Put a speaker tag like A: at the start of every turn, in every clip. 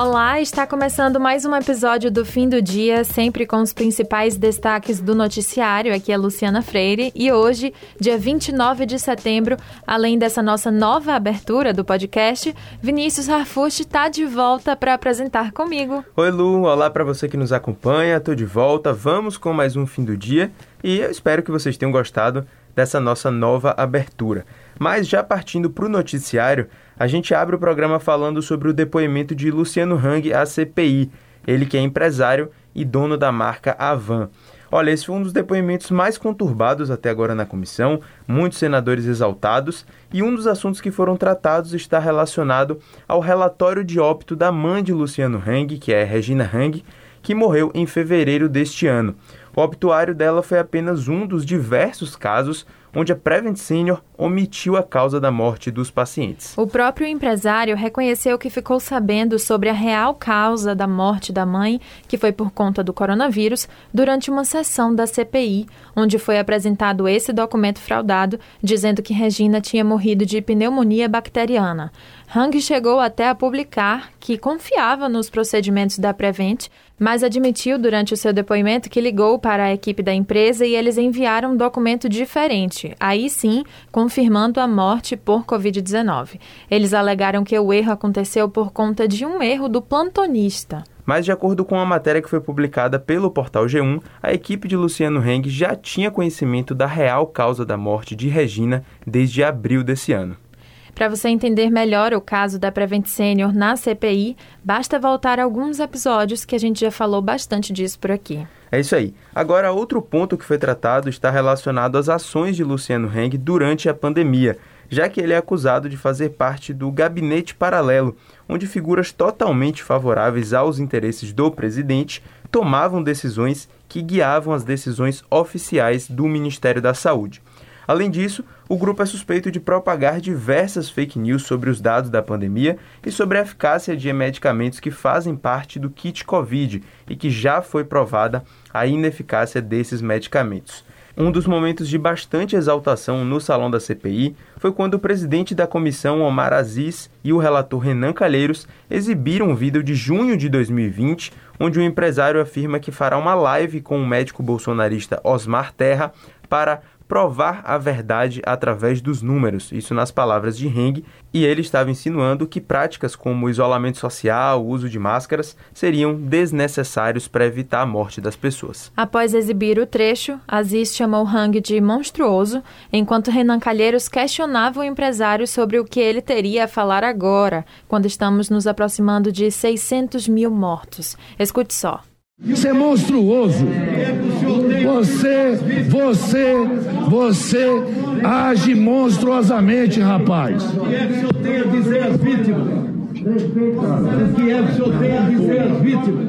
A: Olá, está começando mais um episódio do Fim do Dia, sempre com os principais destaques do noticiário. Aqui é Luciana Freire e hoje, dia 29 de setembro, além dessa nossa nova abertura do podcast, Vinícius Harfush está de volta para apresentar comigo.
B: Oi, Lu, olá para você que nos acompanha, estou de volta. Vamos com mais um Fim do Dia e eu espero que vocês tenham gostado dessa nossa nova abertura. Mas já partindo para o noticiário, a gente abre o programa falando sobre o depoimento de Luciano Hang à CPI, ele que é empresário e dono da marca Avan. Olha, esse foi um dos depoimentos mais conturbados até agora na comissão, muitos senadores exaltados, e um dos assuntos que foram tratados está relacionado ao relatório de óbito da mãe de Luciano Hang, que é Regina Hang, que morreu em fevereiro deste ano. O obituário dela foi apenas um dos diversos casos onde a Prevent Senior omitiu a causa da morte dos pacientes.
A: O próprio empresário reconheceu que ficou sabendo sobre a real causa da morte da mãe, que foi por conta do coronavírus, durante uma sessão da CPI, onde foi apresentado esse documento fraudado, dizendo que Regina tinha morrido de pneumonia bacteriana. Hang chegou até a publicar que confiava nos procedimentos da Prevent, mas admitiu durante o seu depoimento que ligou para a equipe da empresa e eles enviaram um documento diferente, aí sim confirmando a morte por Covid-19. Eles alegaram que o erro aconteceu por conta de um erro do plantonista.
B: Mas, de acordo com a matéria que foi publicada pelo portal G1, a equipe de Luciano Heng já tinha conhecimento da real causa da morte de Regina desde abril desse ano.
A: Para você entender melhor o caso da Prevent Senior na CPI, basta voltar a alguns episódios que a gente já falou bastante disso por aqui.
B: É isso aí. Agora, outro ponto que foi tratado está relacionado às ações de Luciano Heng durante a pandemia, já que ele é acusado de fazer parte do gabinete paralelo, onde figuras totalmente favoráveis aos interesses do presidente tomavam decisões que guiavam as decisões oficiais do Ministério da Saúde. Além disso, o grupo é suspeito de propagar diversas fake news sobre os dados da pandemia e sobre a eficácia de medicamentos que fazem parte do kit Covid e que já foi provada a ineficácia desses medicamentos. Um dos momentos de bastante exaltação no salão da CPI foi quando o presidente da comissão, Omar Aziz, e o relator Renan Calheiros exibiram um vídeo de junho de 2020, onde o empresário afirma que fará uma live com o médico bolsonarista Osmar Terra para provar a verdade através dos números, isso nas palavras de Heng, e ele estava insinuando que práticas como isolamento social, uso de máscaras, seriam desnecessários para evitar a morte das pessoas.
A: Após exibir o trecho, Aziz chamou Hang de monstruoso, enquanto Renan Calheiros questionava o empresário sobre o que ele teria a falar agora, quando estamos nos aproximando de 600 mil mortos. Escute só.
C: Isso é monstruoso. Você, você, você age monstruosamente, rapaz.
D: O que é que o senhor tem a dizer às vítimas? O que é que o senhor tem a dizer às vítimas?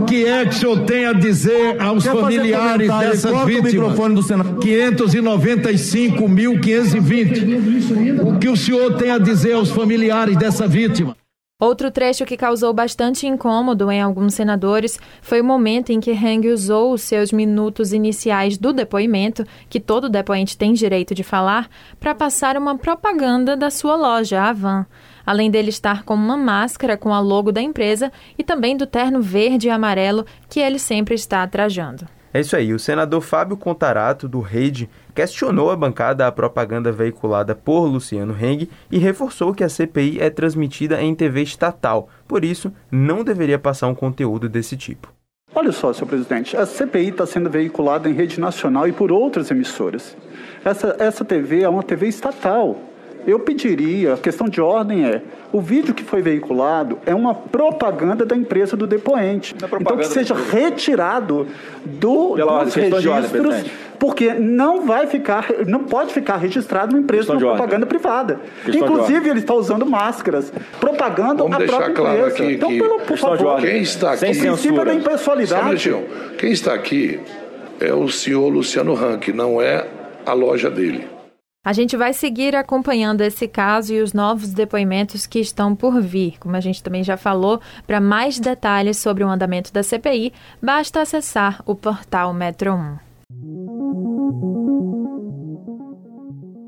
D: O que é que o senhor tem a dizer aos familiares dessas vítimas? 595.520. O que o senhor tem a dizer aos familiares dessa vítima?
A: Outro trecho que causou bastante incômodo em alguns senadores foi o momento em que Heng usou os seus minutos iniciais do depoimento, que todo depoente tem direito de falar, para passar uma propaganda da sua loja, Avan. Além dele estar com uma máscara com a logo da empresa e também do terno verde e amarelo que ele sempre está trajando.
B: É isso aí. O senador Fábio Contarato, do Rede, questionou a bancada a propaganda veiculada por Luciano Heng e reforçou que a CPI é transmitida em TV estatal, por isso não deveria passar um conteúdo desse tipo.
E: Olha só, senhor presidente, a CPI está sendo veiculada em rede nacional e por outras emissoras. Essa, essa TV é uma TV estatal. Eu pediria, a questão de ordem é, o vídeo que foi veiculado é uma propaganda da empresa do depoente. É então que seja retirado do, Pela dos registros, ordem, porque não vai ficar, não pode ficar registrado uma empresa de propaganda privada. Questão Inclusive ele está usando máscaras, propagando Vamos a própria claro empresa. Aqui,
F: então, pelo, por favor, quem está aqui, o
E: princípio da impessoalidade.
F: Quem está aqui é o senhor Luciano Rank, não é a loja dele.
A: A gente vai seguir acompanhando esse caso e os novos depoimentos que estão por vir. Como a gente também já falou, para mais detalhes sobre o andamento da CPI, basta acessar o portal Metro 1.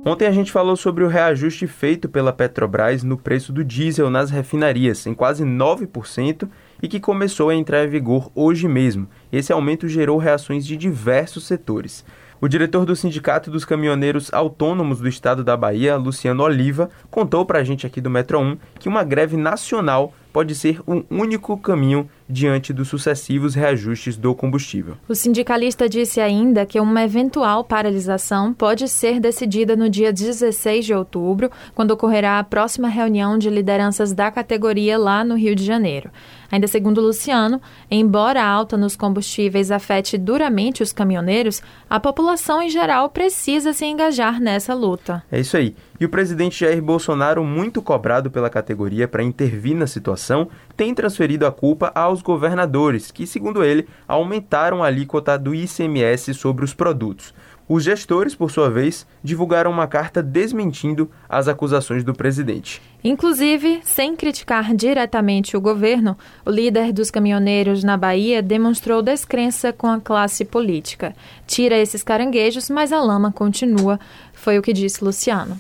B: Ontem a gente falou sobre o reajuste feito pela Petrobras no preço do diesel nas refinarias, em quase 9%, e que começou a entrar em vigor hoje mesmo. Esse aumento gerou reações de diversos setores. O diretor do Sindicato dos Caminhoneiros Autônomos do Estado da Bahia, Luciano Oliva, contou para a gente aqui do Metro 1 que uma greve nacional pode ser um único caminho diante dos sucessivos reajustes do combustível.
A: O sindicalista disse ainda que uma eventual paralisação pode ser decidida no dia 16 de outubro, quando ocorrerá a próxima reunião de lideranças da categoria lá no Rio de Janeiro. Ainda segundo Luciano, embora a alta nos combustíveis afete duramente os caminhoneiros, a população em geral precisa se engajar nessa luta.
B: É isso aí. E o presidente Jair Bolsonaro, muito cobrado pela categoria para intervir na situação, tem transferido a culpa aos governadores, que, segundo ele, aumentaram a alíquota do ICMS sobre os produtos. Os gestores, por sua vez, divulgaram uma carta desmentindo as acusações do presidente.
A: Inclusive, sem criticar diretamente o governo, o líder dos caminhoneiros na Bahia demonstrou descrença com a classe política. Tira esses caranguejos, mas a lama continua, foi o que disse Luciano.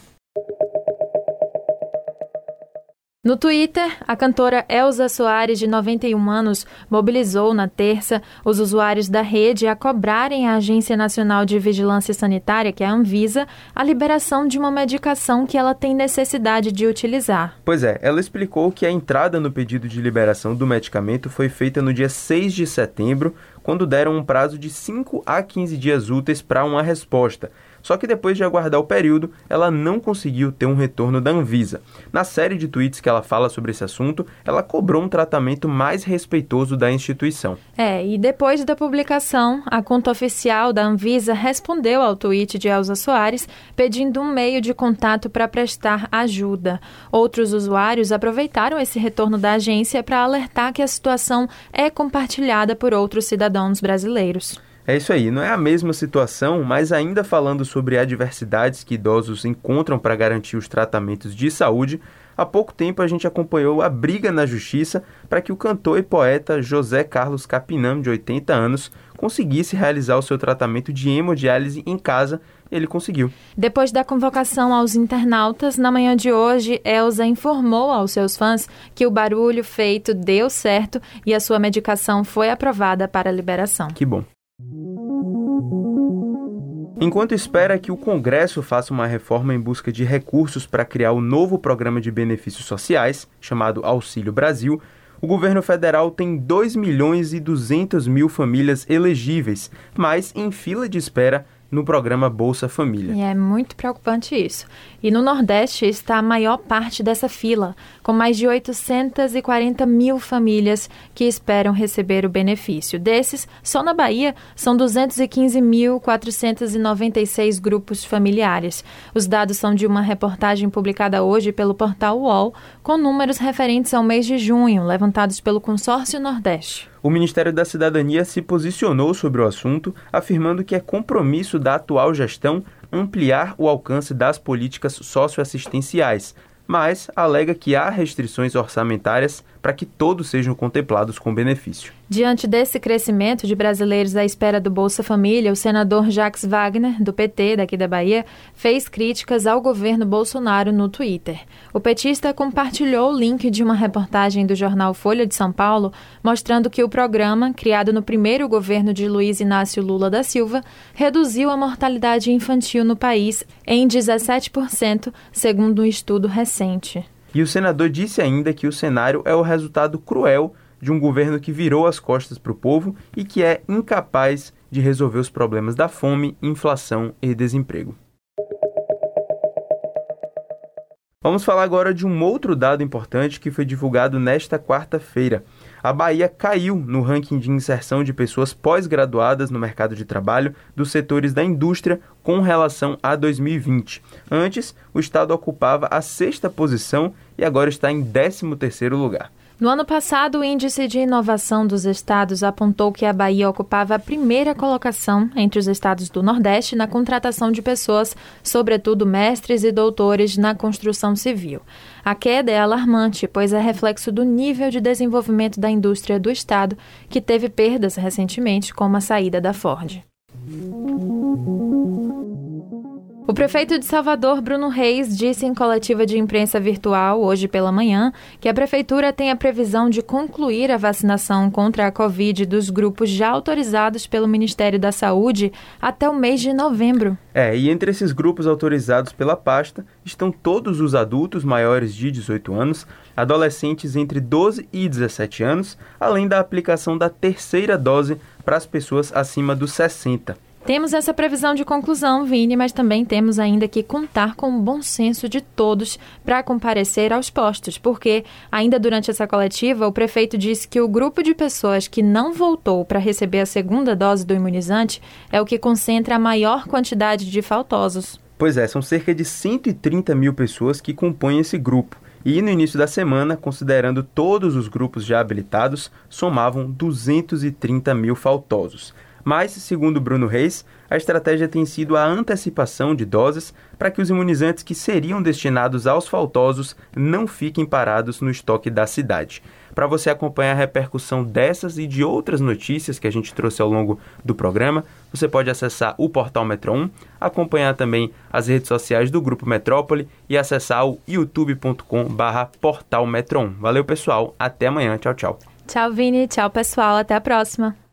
A: No Twitter, a cantora Elza Soares, de 91 anos, mobilizou na terça os usuários da rede a cobrarem a Agência Nacional de Vigilância Sanitária, que é a Anvisa, a liberação de uma medicação que ela tem necessidade de utilizar.
B: Pois é, ela explicou que a entrada no pedido de liberação do medicamento foi feita no dia 6 de setembro, quando deram um prazo de 5 a 15 dias úteis para uma resposta. Só que depois de aguardar o período, ela não conseguiu ter um retorno da Anvisa. Na série de tweets que ela fala sobre esse assunto, ela cobrou um tratamento mais respeitoso da instituição.
A: É, e depois da publicação, a conta oficial da Anvisa respondeu ao tweet de Elza Soares pedindo um meio de contato para prestar ajuda. Outros usuários aproveitaram esse retorno da agência para alertar que a situação é compartilhada por outros cidadãos brasileiros.
B: É isso aí, não é a mesma situação, mas ainda falando sobre adversidades que idosos encontram para garantir os tratamentos de saúde, há pouco tempo a gente acompanhou a briga na justiça para que o cantor e poeta José Carlos Capinam, de 80 anos, conseguisse realizar o seu tratamento de hemodiálise em casa. Ele conseguiu.
A: Depois da convocação aos internautas, na manhã de hoje, Elza informou aos seus fãs que o barulho feito deu certo e a sua medicação foi aprovada para liberação.
B: Que bom. Enquanto espera que o Congresso faça uma reforma em busca de recursos para criar o novo programa de benefícios sociais, chamado Auxílio Brasil, o governo federal tem 2 milhões e 200 mil famílias elegíveis, mas em fila de espera no programa Bolsa Família.
A: E é muito preocupante isso. E no Nordeste está a maior parte dessa fila, com mais de 840 mil famílias que esperam receber o benefício. Desses, só na Bahia, são 215.496 grupos familiares. Os dados são de uma reportagem publicada hoje pelo portal UOL, com números referentes ao mês de junho, levantados pelo Consórcio Nordeste
B: o Ministério da Cidadania se posicionou sobre o assunto, afirmando que é compromisso da atual gestão ampliar o alcance das políticas socioassistenciais, mas alega que há restrições orçamentárias para que todos sejam contemplados com benefício.
A: Diante desse crescimento de brasileiros à espera do Bolsa Família, o senador Jacques Wagner, do PT daqui da Bahia, fez críticas ao governo Bolsonaro no Twitter. O petista compartilhou o link de uma reportagem do jornal Folha de São Paulo, mostrando que o programa, criado no primeiro governo de Luiz Inácio Lula da Silva, reduziu a mortalidade infantil no país em 17%, segundo um estudo recente.
B: E o senador disse ainda que o cenário é o resultado cruel de um governo que virou as costas para o povo e que é incapaz de resolver os problemas da fome, inflação e desemprego. Vamos falar agora de um outro dado importante que foi divulgado nesta quarta-feira. A Bahia caiu no ranking de inserção de pessoas pós-graduadas no mercado de trabalho dos setores da indústria com relação a 2020. Antes, o estado ocupava a sexta posição e agora está em 13º lugar.
A: No ano passado, o Índice de Inovação dos Estados apontou que a Bahia ocupava a primeira colocação entre os estados do Nordeste na contratação de pessoas, sobretudo mestres e doutores na construção civil. A queda é alarmante, pois é reflexo do nível de desenvolvimento da indústria do estado, que teve perdas recentemente com a saída da Ford. O prefeito de Salvador, Bruno Reis, disse em coletiva de imprensa virtual hoje pela manhã que a prefeitura tem a previsão de concluir a vacinação contra a Covid dos grupos já autorizados pelo Ministério da Saúde até o mês de novembro.
B: É, e entre esses grupos autorizados pela pasta estão todos os adultos maiores de 18 anos, adolescentes entre 12 e 17 anos, além da aplicação da terceira dose para as pessoas acima dos 60.
A: Temos essa previsão de conclusão, Vini, mas também temos ainda que contar com o bom senso de todos para comparecer aos postos, porque ainda durante essa coletiva, o prefeito disse que o grupo de pessoas que não voltou para receber a segunda dose do imunizante é o que concentra a maior quantidade de faltosos.
B: Pois é, são cerca de 130 mil pessoas que compõem esse grupo. E no início da semana, considerando todos os grupos já habilitados, somavam 230 mil faltosos. Mas, segundo Bruno Reis, a estratégia tem sido a antecipação de doses para que os imunizantes que seriam destinados aos faltosos não fiquem parados no estoque da cidade. Para você acompanhar a repercussão dessas e de outras notícias que a gente trouxe ao longo do programa, você pode acessar o portal Metro 1, acompanhar também as redes sociais do Grupo Metrópole e acessar o youtube.com/portal Metro 1. Valeu, pessoal. Até amanhã. Tchau, tchau.
A: Tchau, Vini. Tchau, pessoal. Até a próxima.